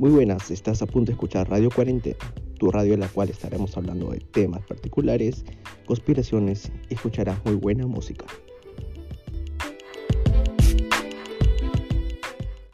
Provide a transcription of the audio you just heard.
Muy buenas, estás a punto de escuchar Radio Cuarentena, tu radio en la cual estaremos hablando de temas particulares, conspiraciones y escucharás muy buena música.